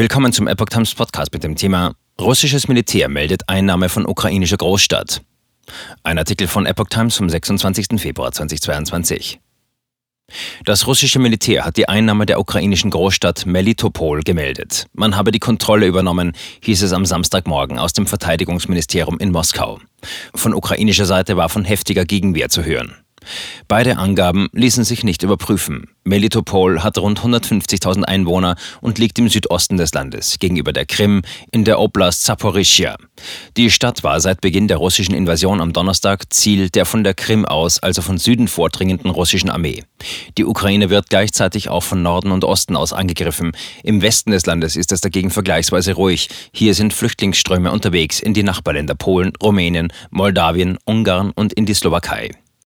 Willkommen zum Epoch Times Podcast mit dem Thema Russisches Militär meldet Einnahme von ukrainischer Großstadt. Ein Artikel von Epoch Times vom 26. Februar 2022. Das russische Militär hat die Einnahme der ukrainischen Großstadt Melitopol gemeldet. Man habe die Kontrolle übernommen, hieß es am Samstagmorgen aus dem Verteidigungsministerium in Moskau. Von ukrainischer Seite war von heftiger Gegenwehr zu hören. Beide Angaben ließen sich nicht überprüfen. Melitopol hat rund 150.000 Einwohner und liegt im Südosten des Landes, gegenüber der Krim in der Oblast Zaporischia. Die Stadt war seit Beginn der russischen Invasion am Donnerstag Ziel der von der Krim aus, also von Süden vordringenden russischen Armee. Die Ukraine wird gleichzeitig auch von Norden und Osten aus angegriffen. Im Westen des Landes ist es dagegen vergleichsweise ruhig. Hier sind Flüchtlingsströme unterwegs in die Nachbarländer Polen, Rumänien, Moldawien, Ungarn und in die Slowakei.